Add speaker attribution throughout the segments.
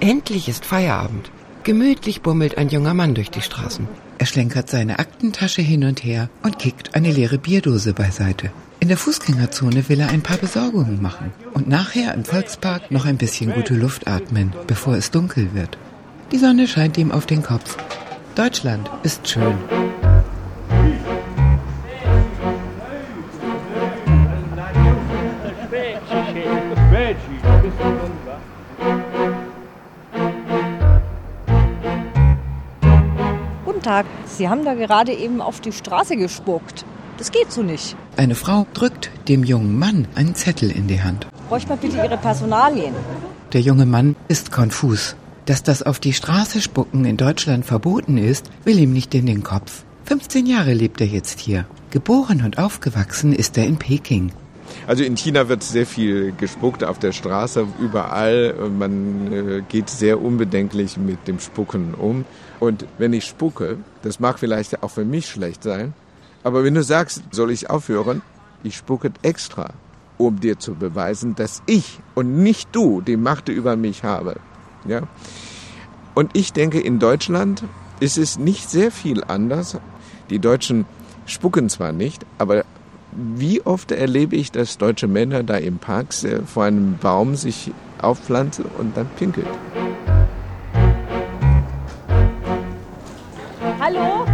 Speaker 1: Endlich ist Feierabend. Gemütlich bummelt ein junger Mann durch die Straßen. Er schlenkert seine Aktentasche hin und her und kickt eine leere Bierdose beiseite. In der Fußgängerzone will er ein paar Besorgungen machen und nachher im Volkspark noch ein bisschen gute Luft atmen, bevor es dunkel wird. Die Sonne scheint ihm auf den Kopf. Deutschland ist schön.
Speaker 2: Guten Tag. Sie haben da gerade eben auf die Straße gespuckt. Das geht so nicht.
Speaker 1: Eine Frau drückt dem jungen Mann einen Zettel in die Hand.
Speaker 2: Bräuchte mal bitte Ihre Personalien.
Speaker 1: Der junge Mann ist konfus. Dass das auf die Straße spucken in Deutschland verboten ist, will ihm nicht in den Kopf. 15 Jahre lebt er jetzt hier. Geboren und aufgewachsen ist er in Peking.
Speaker 3: Also in China wird sehr viel gespuckt auf der Straße, überall. Man äh, geht sehr unbedenklich mit dem Spucken um. Und wenn ich spucke, das mag vielleicht auch für mich schlecht sein, aber wenn du sagst, soll ich aufhören, ich spucke extra, um dir zu beweisen, dass ich und nicht du die Macht über mich habe. Ja? Und ich denke, in Deutschland ist es nicht sehr viel anders. Die Deutschen spucken zwar nicht, aber wie oft erlebe ich, dass deutsche Männer da im Park vor einem Baum sich aufpflanzen und dann pinkelt.
Speaker 2: Hallo?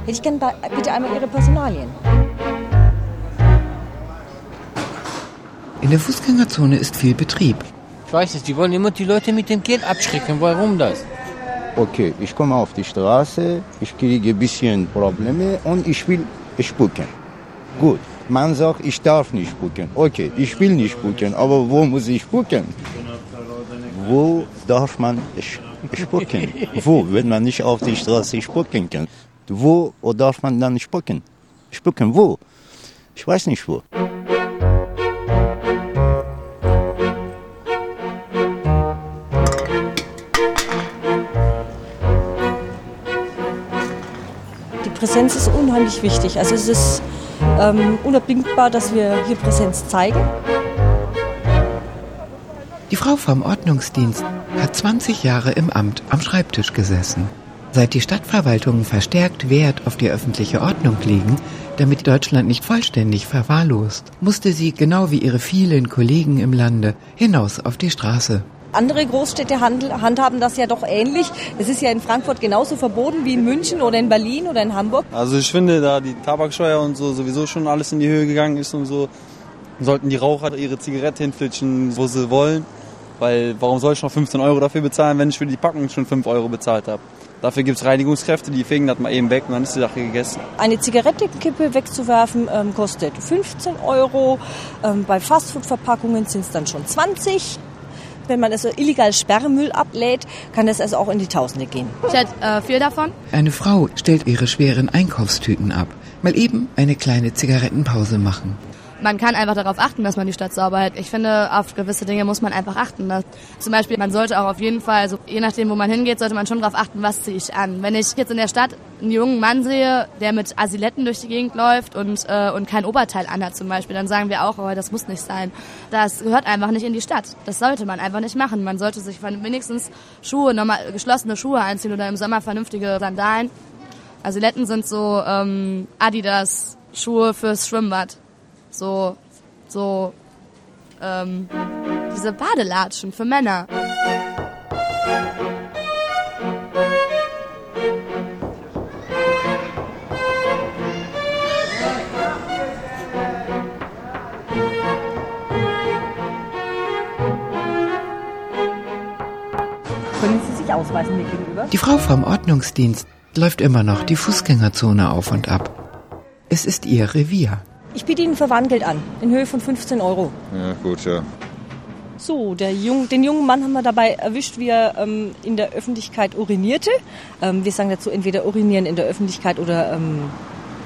Speaker 2: Hätte ich gerne bitte einmal Ihre Personalien.
Speaker 1: In der Fußgängerzone ist viel Betrieb.
Speaker 4: Ich weiß es, die wollen immer die Leute mit dem Geld abschrecken. Warum das?
Speaker 5: Okay, ich komme auf die Straße, ich kriege ein bisschen Probleme und ich will spucken. Gut, man sagt, ich darf nicht spucken. Okay, ich will nicht spucken, aber wo muss ich spucken? Wo darf man spucken? wo, wenn man nicht auf die Straße spucken kann? Wo darf man dann spucken? Spucken wo? Ich weiß nicht wo.
Speaker 2: Präsenz ist unheimlich wichtig. Also es ist ähm, unabdingbar, dass wir hier Präsenz zeigen.
Speaker 1: Die Frau vom Ordnungsdienst hat 20 Jahre im Amt am Schreibtisch gesessen. Seit die Stadtverwaltungen verstärkt Wert auf die öffentliche Ordnung legen, damit Deutschland nicht vollständig verwahrlost, musste sie, genau wie ihre vielen Kollegen im Lande, hinaus auf die Straße.
Speaker 2: Andere Großstädte handhaben das ja doch ähnlich. Es ist ja in Frankfurt genauso verboten wie in München oder in Berlin oder in Hamburg.
Speaker 6: Also ich finde, da die Tabaksteuer und so sowieso schon alles in die Höhe gegangen ist und so, sollten die Raucher ihre Zigarette hinflitschen, wo sie wollen. Weil warum soll ich noch 15 Euro dafür bezahlen, wenn ich für die Packung schon 5 Euro bezahlt habe? Dafür gibt es Reinigungskräfte, die fegen das mal eben weg und dann ist die Sache gegessen.
Speaker 2: Eine Zigarettenkippe wegzuwerfen ähm, kostet 15 Euro. Ähm, bei Fastfood-Verpackungen sind es dann schon 20. Wenn man also illegal Sperrmüll ablädt, kann das also auch in die Tausende gehen.
Speaker 7: Ich hätte äh, viel davon.
Speaker 1: Eine Frau stellt ihre schweren Einkaufstüten ab. Mal eben eine kleine Zigarettenpause machen
Speaker 7: man kann einfach darauf achten, dass man die Stadt sauber hält. Ich finde, auf gewisse Dinge muss man einfach achten. Das, zum Beispiel, man sollte auch auf jeden Fall, also je nachdem, wo man hingeht, sollte man schon darauf achten, was ziehe ich an. Wenn ich jetzt in der Stadt einen jungen Mann sehe, der mit Asiletten durch die Gegend läuft und, äh, und kein Oberteil anhat zum Beispiel, dann sagen wir auch, oh, das muss nicht sein. Das gehört einfach nicht in die Stadt. Das sollte man einfach nicht machen. Man sollte sich wenigstens Schuhe, normal, geschlossene Schuhe einziehen oder im Sommer vernünftige Sandalen. Asiletten sind so ähm, Adidas Schuhe fürs Schwimmbad so, so, ähm, diese Badelatschen für Männer.
Speaker 2: Können Sie sich ausweisen mir gegenüber?
Speaker 1: Die Frau vom Ordnungsdienst läuft immer noch die Fußgängerzone auf und ab. Es ist ihr Revier.
Speaker 2: Ich biete Ihnen Verwandgeld an, in Höhe von 15 Euro.
Speaker 3: Ja, gut, ja.
Speaker 2: So, der Jung, den jungen Mann haben wir dabei erwischt, wie er ähm, in der Öffentlichkeit urinierte. Ähm, wir sagen dazu entweder urinieren in der Öffentlichkeit oder ähm,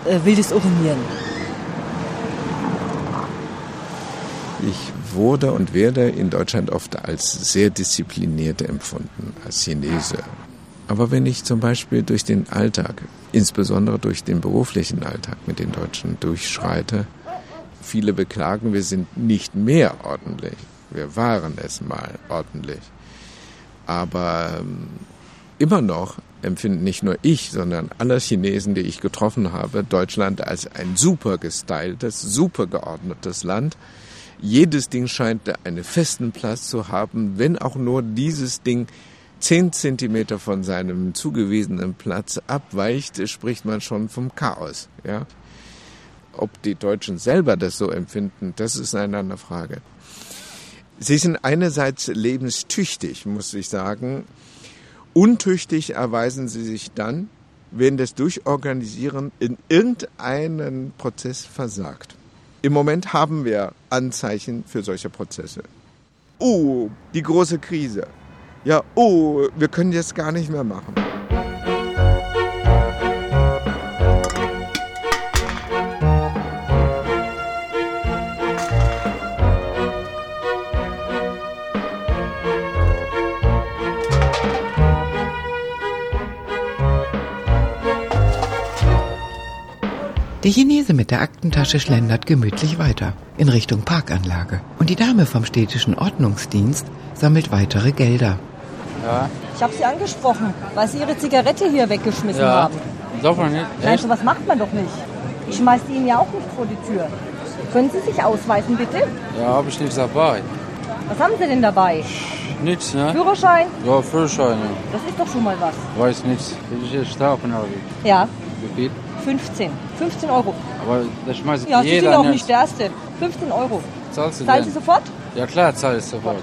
Speaker 2: äh, wildes Urinieren.
Speaker 3: Ich wurde und werde in Deutschland oft als sehr diszipliniert empfunden, als Chinese. Aber wenn ich zum Beispiel durch den Alltag, insbesondere durch den beruflichen Alltag mit den Deutschen durchschreite, viele beklagen, wir sind nicht mehr ordentlich. Wir waren es mal ordentlich. Aber ähm, immer noch empfinden nicht nur ich, sondern alle Chinesen, die ich getroffen habe, Deutschland als ein super gestyltes, super geordnetes Land. Jedes Ding scheint einen festen Platz zu haben, wenn auch nur dieses Ding zehn Zentimeter von seinem zugewiesenen Platz abweicht, spricht man schon vom Chaos. Ja? Ob die Deutschen selber das so empfinden, das ist eine andere Frage. Sie sind einerseits lebenstüchtig, muss ich sagen. Untüchtig erweisen sie sich dann, wenn das Durchorganisieren in irgendeinen Prozess versagt. Im Moment haben wir Anzeichen für solche Prozesse. Oh, die große Krise. Ja, oh, wir können jetzt gar nicht mehr machen.
Speaker 1: Der Chinese mit der Aktentasche schlendert gemütlich weiter in Richtung Parkanlage. Und die Dame vom städtischen Ordnungsdienst sammelt weitere Gelder.
Speaker 2: Ja. Ich habe Sie angesprochen, weil Sie Ihre Zigarette hier weggeschmissen
Speaker 4: Ja.
Speaker 2: haben.
Speaker 4: Darf man nicht?
Speaker 2: Nein,
Speaker 4: Echt?
Speaker 2: sowas macht man doch nicht. Ich schmeiß die Ihnen ja auch nicht vor die Tür. Können Sie sich ausweisen, bitte?
Speaker 4: Ja, habe ich nichts dabei.
Speaker 2: Was haben Sie denn dabei?
Speaker 4: Nichts, ne?
Speaker 2: Führerschein?
Speaker 4: Ja, Führerschein. ja.
Speaker 2: Das ist doch schon mal was.
Speaker 4: Weiß nichts. Will ich jetzt strafen oder wie?
Speaker 2: Ja,
Speaker 4: Wie viel?
Speaker 2: 15. 15 Euro.
Speaker 4: Aber das schmeißt
Speaker 2: Ja, Sie
Speaker 4: jeder
Speaker 2: sind auch
Speaker 4: nicht.
Speaker 2: der Erste. 15 Euro.
Speaker 4: Zahlst du
Speaker 2: Zahlen Sie
Speaker 4: denn?
Speaker 2: sofort?
Speaker 4: Ja klar, zahl ich sofort.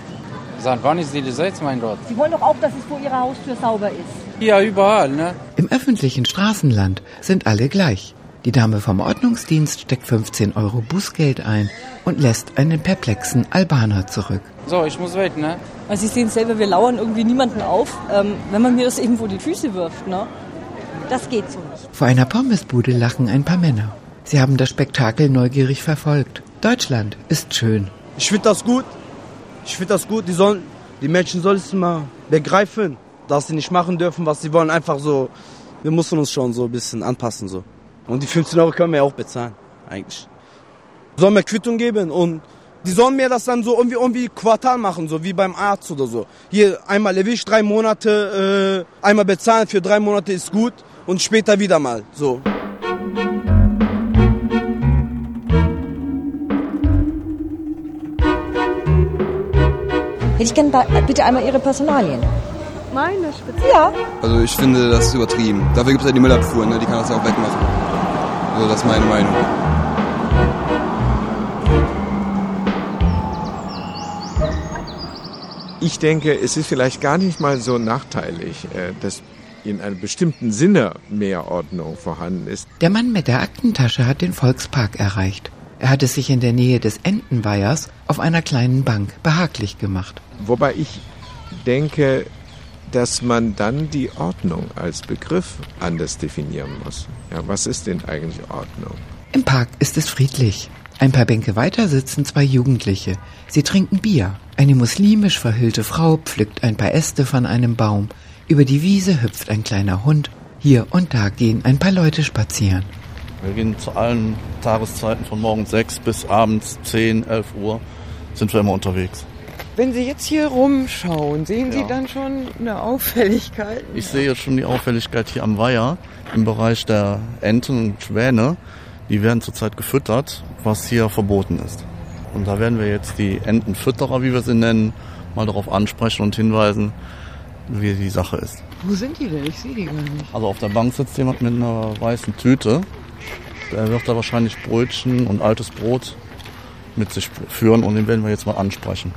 Speaker 4: Seit wann ist die Gesetz, mein Gott?
Speaker 2: Sie wollen doch auch, dass es vor Ihrer Haustür sauber ist.
Speaker 4: Ja, überall, ne?
Speaker 1: Im öffentlichen Straßenland sind alle gleich. Die Dame vom Ordnungsdienst steckt 15 Euro Bußgeld ein und lässt einen perplexen Albaner zurück.
Speaker 4: So, ich muss weg, ne?
Speaker 2: Also Sie sehen selber, wir lauern irgendwie niemanden auf, ähm, wenn man mir das eben vor die Füße wirft. Ne? Das geht so nicht.
Speaker 1: Vor einer Pommesbude lachen ein paar Männer. Sie haben das Spektakel neugierig verfolgt. Deutschland ist schön.
Speaker 8: Ich finde das gut. Ich finde das gut. Die sollen, die Menschen sollen es mal begreifen, dass sie nicht machen dürfen, was sie wollen. Einfach so, wir müssen uns schon so ein bisschen anpassen so. Und die 15 Euro können wir ja auch bezahlen, eigentlich. Sollen mir Quittung geben und die sollen mir das dann so irgendwie, irgendwie Quartal machen, so wie beim Arzt oder so. Hier einmal erwischt, drei Monate, äh, einmal bezahlen für drei Monate ist gut und später wieder mal, so.
Speaker 2: Ich gerne bei- bitte einmal Ihre Personalien.
Speaker 9: Meine Spitze.
Speaker 2: Ja.
Speaker 10: Also ich finde, das ist übertrieben. Dafür gibt es ja die Müllabfuhr, ne? die kann das ja auch wegmachen. Also das ist meine Meinung.
Speaker 3: Ich denke, es ist vielleicht gar nicht mal so nachteilig, äh, dass in einem bestimmten Sinne mehr Ordnung vorhanden ist.
Speaker 1: Der Mann mit der Aktentasche hat den Volkspark erreicht. Er hat es sich in der Nähe des Entenweihers auf einer kleinen Bank behaglich gemacht.
Speaker 3: Wobei ich denke, dass man dann die Ordnung als Begriff anders definieren muss. Ja, was ist denn eigentlich Ordnung?
Speaker 1: Im Park ist es friedlich. Ein paar Bänke weiter sitzen zwei Jugendliche. Sie trinken Bier. Eine muslimisch verhüllte Frau pflückt ein paar Äste von einem Baum. Über die Wiese hüpft ein kleiner Hund. Hier und da gehen ein paar Leute spazieren.
Speaker 11: Wir gehen zu allen Tageszeiten von morgens 6 bis abends 10, 11 Uhr sind wir immer unterwegs.
Speaker 12: Wenn Sie jetzt hier rumschauen, sehen Sie
Speaker 11: Ja.
Speaker 12: dann schon eine Auffälligkeit?
Speaker 11: Ich sehe jetzt schon die Auffälligkeit hier am Weiher im Bereich der Enten und Schwäne. Die werden zurzeit gefüttert, was hier verboten ist. Und da werden wir jetzt die Entenfütterer, wie wir sie nennen, mal darauf ansprechen und hinweisen, wie die Sache ist.
Speaker 12: Wo sind die denn? Ich sehe die gar nicht.
Speaker 11: Also auf der Bank sitzt jemand mit einer weißen Tüte. Der wird da wahrscheinlich Brötchen und altes Brot mit sich führen und den werden wir jetzt mal ansprechen.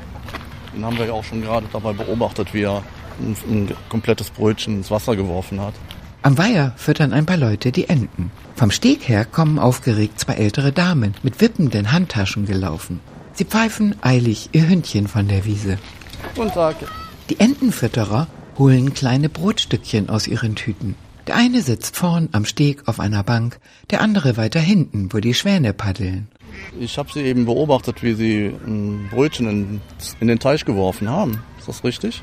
Speaker 11: Den haben wir ja auch schon gerade dabei beobachtet, wie er ein, ein komplettes Brötchen ins Wasser geworfen hat.
Speaker 1: Am Weiher füttern ein paar Leute die Enten. Vom Steg her kommen aufgeregt zwei ältere Damen mit wippenden Handtaschen gelaufen. Sie pfeifen eilig ihr Hündchen von der Wiese.
Speaker 11: Guten Tag.
Speaker 1: Die Entenfütterer holen kleine Brotstückchen aus ihren Tüten. Der eine sitzt vorn am Steg auf einer Bank, der andere weiter hinten, wo die Schwäne paddeln.
Speaker 11: Ich habe Sie eben beobachtet, wie Sie ein Brötchen in, in den Teich geworfen haben. Ist das richtig?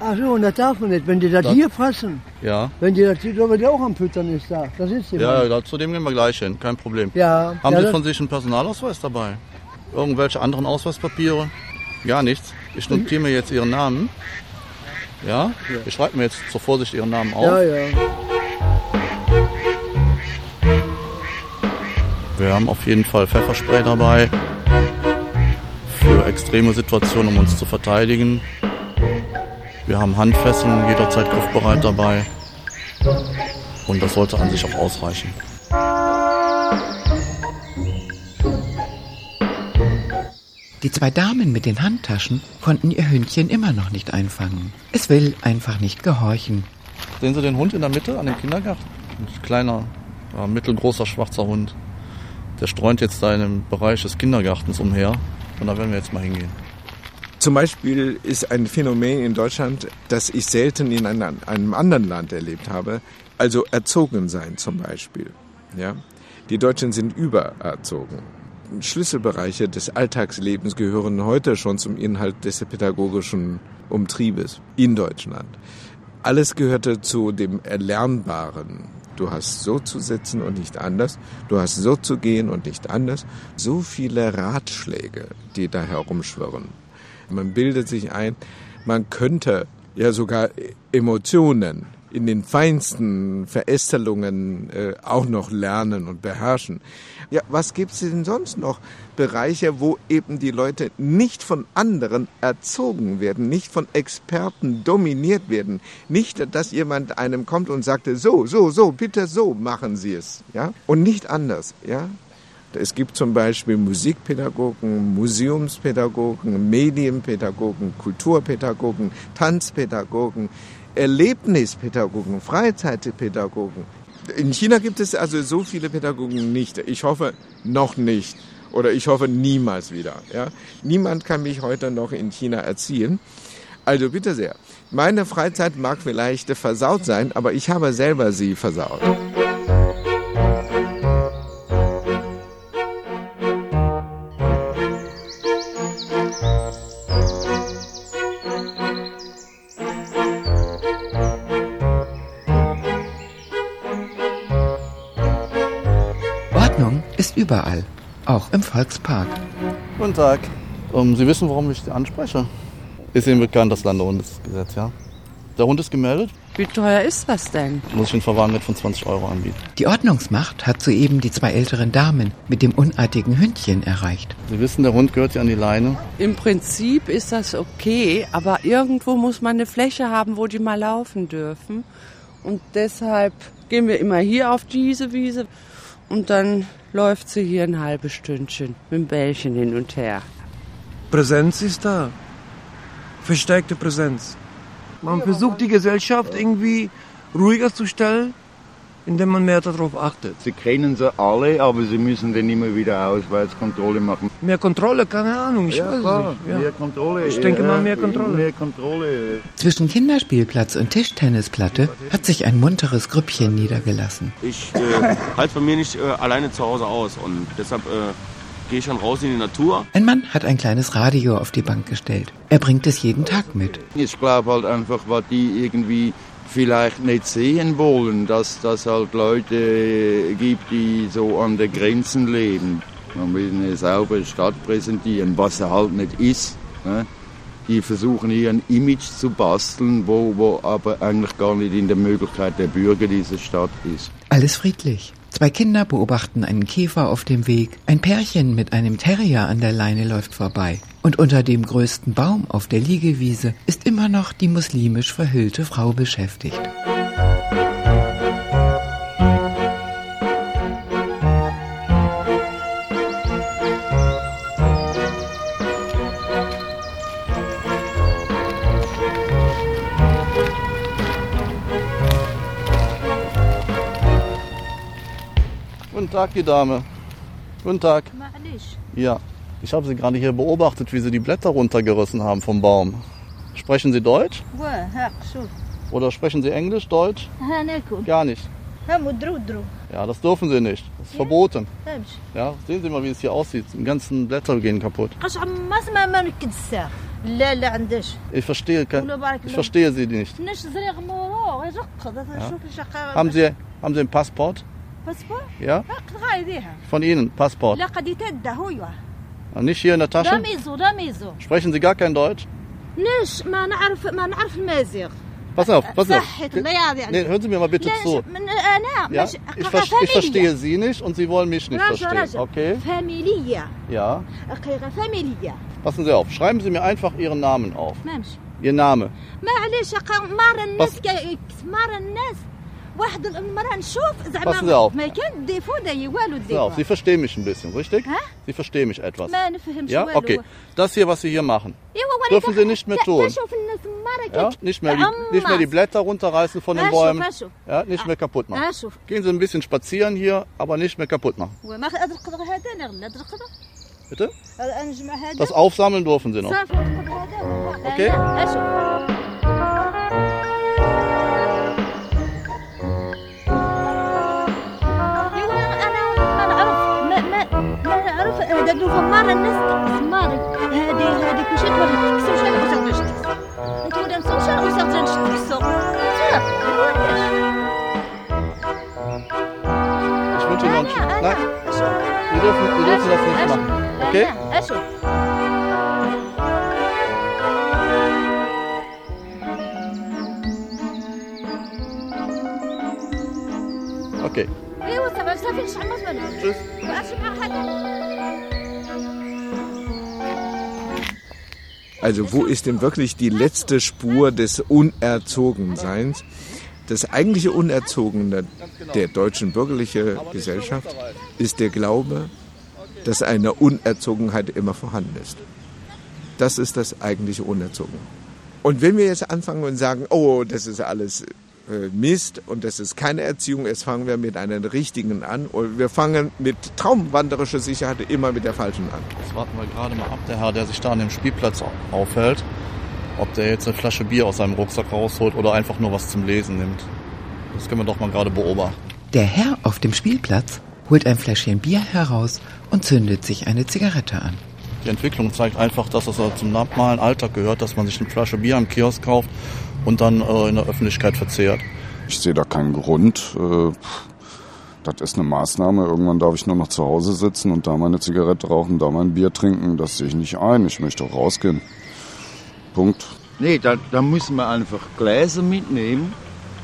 Speaker 13: Ach so, und das darf man nicht. Wenn die das,
Speaker 11: Das-
Speaker 13: hier fassen,
Speaker 11: Ja.
Speaker 13: wenn die das hier, ja auch am Füttern ist da. Das ist die
Speaker 11: Ja, ja, zu dem gehen wir gleich hin, kein Problem.
Speaker 13: Ja,
Speaker 11: Haben
Speaker 13: ja,
Speaker 11: Sie von sich einen Personalausweis dabei? Irgendwelche anderen Ausweispapiere? Gar nichts. Ich notiere mir jetzt Ihren Namen. Ja? Ich schreibe mir jetzt zur Vorsicht Ihren Namen auf.
Speaker 13: Ja, ja.
Speaker 11: Wir haben auf jeden Fall Pfefferspray dabei. Für extreme Situationen, um uns zu verteidigen. Wir haben Handfesseln jederzeit griffbereit dabei. Und das sollte an sich auch ausreichen.
Speaker 1: Die zwei Damen mit den Handtaschen konnten ihr Hündchen immer noch nicht einfangen. Es will einfach nicht gehorchen.
Speaker 11: Sehen Sie den Hund in der Mitte an dem Kindergarten? Ein kleiner, ja, mittelgroßer schwarzer Hund. Der streunt jetzt da in dem Bereich des Kindergartens umher. Und da werden wir jetzt mal hingehen.
Speaker 3: Zum Beispiel ist ein Phänomen in Deutschland, das ich selten in einem, einem anderen Land erlebt habe. Also erzogen sein zum Beispiel. Ja? Die Deutschen sind übererzogen. Schlüsselbereiche des Alltagslebens gehören heute schon zum Inhalt des pädagogischen Umtriebes in Deutschland. Alles gehörte zu dem Erlernbaren. Du hast so zu sitzen und nicht anders. Du hast so zu gehen und nicht anders. So viele Ratschläge, die da herumschwirren. Man bildet sich ein, man könnte ja sogar Emotionen in den feinsten Verästelungen äh, auch noch lernen und beherrschen. Ja, was gibt es denn sonst noch? Bereiche, wo eben die Leute nicht von anderen erzogen werden, nicht von Experten dominiert werden. Nicht, dass jemand einem kommt und sagte, so, so, so, bitte so machen Sie es. Ja? Und nicht anders. Ja? Es gibt zum Beispiel Musikpädagogen, Museumspädagogen, Medienpädagogen, Kulturpädagogen, Tanzpädagogen, Erlebnispädagogen, Freizeitpädagogen. In China gibt es also so viele Pädagogen nicht. Ich hoffe noch nicht. Oder ich hoffe niemals wieder. Ja? Niemand kann mich heute noch in China erziehen. Also bitte sehr. Meine Freizeit mag vielleicht versaut sein, aber ich habe selber sie versaut.
Speaker 1: Überall, auch im Volkspark.
Speaker 11: Guten Tag. Ähm, Sie wissen, warum ich Sie anspreche? Ist Ihnen bekannt, das Landehundesgesetz, ja? Der Hund ist gemeldet.
Speaker 14: Wie teuer ist das denn?
Speaker 11: Muss ich einen Verwahrwert von 20 Euro anbieten.
Speaker 1: Die Ordnungsmacht hat soeben die zwei älteren Damen mit dem unartigen Hündchen erreicht.
Speaker 11: Sie wissen, der Hund gehört ja an die Leine.
Speaker 14: Im Prinzip ist das okay, aber irgendwo muss man eine Fläche haben, wo die mal laufen dürfen. Und deshalb gehen wir immer hier auf diese Wiese und dann läuft sie hier ein halbes Stündchen mit dem Bällchen hin und her.
Speaker 15: Präsenz ist da. Verstärkte Präsenz. Man versucht die Gesellschaft irgendwie ruhiger zu stellen, indem man mehr darauf achtet.
Speaker 5: Sie kennen sie alle, aber sie müssen dann immer wieder Ausweiskontrolle machen.
Speaker 15: Mehr Kontrolle, keine Ahnung, ich
Speaker 5: Ja,
Speaker 15: weiß
Speaker 5: klar,
Speaker 15: nicht. Ja.
Speaker 5: mehr Kontrolle.
Speaker 15: Ich denke
Speaker 5: ja,
Speaker 15: mal mehr Kontrolle.
Speaker 5: Mehr Kontrolle.
Speaker 1: Zwischen Kinderspielplatz und Tischtennisplatte hat sich ein munteres Grüppchen niedergelassen.
Speaker 16: Ich äh, halte von mir nicht äh, alleine zu Hause aus und deshalb äh, gehe ich dann raus in die Natur.
Speaker 1: Ein Mann hat ein kleines Radio auf die Bank gestellt. Er bringt es jeden Tag mit.
Speaker 5: Ich glaube halt einfach, was die irgendwie vielleicht nicht sehen wollen, dass das halt Leute gibt, die so an den Grenzen leben. Man will eine saubere Stadt präsentieren, was er halt nicht ist. Ne? Die versuchen hier ein Image zu basteln, wo, wo aber eigentlich gar nicht in der Möglichkeit der Bürger dieser Stadt ist.
Speaker 1: Alles friedlich. Zwei Kinder beobachten einen Käfer auf dem Weg. Ein Pärchen mit einem Terrier an der Leine läuft vorbei. Und unter dem größten Baum auf der Liegewiese ist immer noch die muslimisch verhüllte Frau beschäftigt.
Speaker 11: Guten Tag, die Dame. Guten Tag. Ja, ich habe sie gerade hier beobachtet, wie sie die Blätter runtergerissen haben vom Baum. Sprechen Sie Deutsch? Oder sprechen Sie Englisch, Deutsch? Gar nicht. Ja, das dürfen Sie nicht. Das ist verboten. Ja, sehen Sie mal, wie es hier aussieht. Die ganzen Blätter gehen kaputt. Ich verstehe, ich verstehe Sie nicht. Ja. Haben, Sie, haben Sie ein Passport?
Speaker 17: Passport?
Speaker 11: Ja. Von Ihnen, Passport Nicht hier in der Tasche?
Speaker 17: راميزو راميزو
Speaker 11: Sprechen Sie gar kein Deutsch?
Speaker 17: نش ما نعرف ما نعرف المازيغ
Speaker 11: Pass auf, pass auf.
Speaker 17: صحة الله يعطي
Speaker 11: Nee, hören Sie mir mal bitte
Speaker 17: لا
Speaker 11: zu.
Speaker 17: من انا
Speaker 11: Ja?
Speaker 17: مش
Speaker 11: Ich, ver ich verstehe Sie nicht und Sie wollen mich nicht
Speaker 17: راجع
Speaker 11: verstehen.
Speaker 17: راجع
Speaker 11: Okay?
Speaker 17: فاميلية
Speaker 11: Ja.
Speaker 17: أخيرا فاميلية
Speaker 11: Passen Sie auf. Schreiben Sie mir einfach Ihren Namen auf.
Speaker 17: مامش
Speaker 11: Ihr Name.
Speaker 17: ما عليش أقا مار الناس كي- مار الناس واحد المرة نشوف
Speaker 11: Passen Sie
Speaker 17: زعما
Speaker 11: auf.
Speaker 17: ما كان ديفو داي والو
Speaker 11: Passen Sie
Speaker 17: ديفو
Speaker 11: auf. Sie verstehen mich ein bisschen, richtig?
Speaker 17: Hä?
Speaker 11: Sie verstehen mich etwas.
Speaker 17: ما نفهمش
Speaker 11: Ja?
Speaker 17: والو
Speaker 11: Okay. Das hier, was Sie hier machen.
Speaker 17: ايوا وانا
Speaker 11: Dürfen Sie nicht mehr tun.
Speaker 17: نشوف الناس مرة
Speaker 11: Ja?
Speaker 17: كي-
Speaker 11: Nicht, mehr die,
Speaker 17: أما.
Speaker 11: nicht mehr die Blätter runterreißen von den
Speaker 17: أشوف-
Speaker 11: Bäumen.
Speaker 17: أشوف.
Speaker 11: Ja? Nicht mehr kaputt machen.
Speaker 17: أشوف.
Speaker 11: Gehen Sie ein bisschen spazieren hier, aber nicht mehr kaputt machen.
Speaker 17: وما أدرك هذا نغلى أدرك
Speaker 11: Bitte?
Speaker 17: نجمع هذا
Speaker 11: Das aufsammeln dürfen Sie noch.
Speaker 17: صافي أدرك هذا
Speaker 11: Okay.
Speaker 17: قالوا زمار الناس زمار هادي هادي كل كلشي تولي تكسر شحال ما تقدرش تكسر نتولى نسوق شحال ما تقدرش تكسر
Speaker 11: Ich السوق Ihnen einen schönen Nein, wir dürfen, wir dürfen das nicht machen. Okay? Okay.
Speaker 17: ايوا صافي صافي شحال ما تبان.
Speaker 11: شوف.
Speaker 17: شحال حتى.
Speaker 3: Also wo ist denn wirklich die letzte Spur des Unerzogenseins? Das eigentliche Unerzogene der deutschen bürgerlichen Gesellschaft ist der Glaube, dass eine Unerzogenheit immer vorhanden ist. Das ist das eigentliche Unerzogen. Und wenn wir jetzt anfangen und sagen, oh, das ist alles Mist und das ist keine Erziehung, jetzt fangen wir mit einer richtigen an und wir fangen mit traumwanderischer Sicherheit immer mit der falschen an.
Speaker 11: Jetzt warten wir gerade mal ab, der Herr, der sich da an dem Spielplatz aufhält, ob der jetzt eine Flasche Bier aus seinem Rucksack rausholt oder einfach nur was zum Lesen nimmt. Das können wir doch mal gerade beobachten.
Speaker 1: Der Herr auf dem Spielplatz holt ein Fläschchen Bier heraus und zündet sich eine Zigarette an.
Speaker 11: Die Entwicklung zeigt einfach, dass es zum normalen Alltag gehört, dass man sich eine Flasche Bier am Kiosk kauft und dann äh, in der Öffentlichkeit verzehrt.
Speaker 18: Ich sehe da keinen Grund. Äh, Das ist eine Maßnahme. Irgendwann darf ich nur noch zu Hause sitzen und da meine Zigarette rauchen, da mein Bier trinken. Das sehe ich nicht ein. Ich möchte auch rausgehen. Punkt.
Speaker 5: Nee, da, da müssen wir einfach Gläser mitnehmen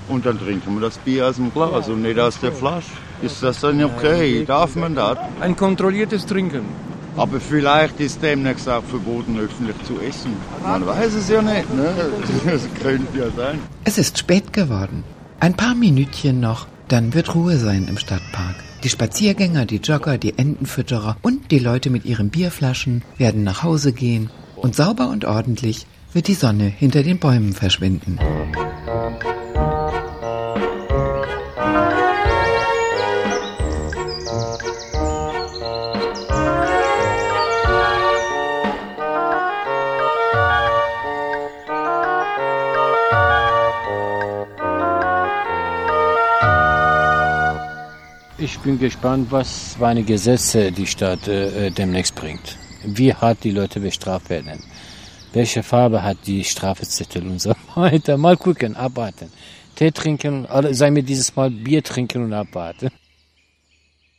Speaker 5: und dann trinken wir das Bier aus dem Glas und nicht aus der Flasche. Ist das dann okay? Darf man das?
Speaker 15: Ein kontrolliertes Trinken.
Speaker 5: Aber vielleicht ist demnächst auch verboten, öffentlich zu essen. Man weiß es ja nicht, ne? Das könnte ja sein.
Speaker 1: Es ist spät geworden. Ein paar Minütchen noch, dann wird Ruhe sein im Stadtpark. Die Spaziergänger, die Jogger, die Entenfütterer und die Leute mit ihren Bierflaschen werden nach Hause gehen und sauber und ordentlich wird die Sonne hinter den Bäumen verschwinden.
Speaker 19: Bin gespannt, was für eine Gesetze die Stadt äh, demnächst bringt. Wie hart die Leute bestraft werden. Welche Farbe hat die Strafzettel und so weiter. Mal gucken, abwarten. Tee trinken, sei mir dieses Mal Bier trinken und abwarten.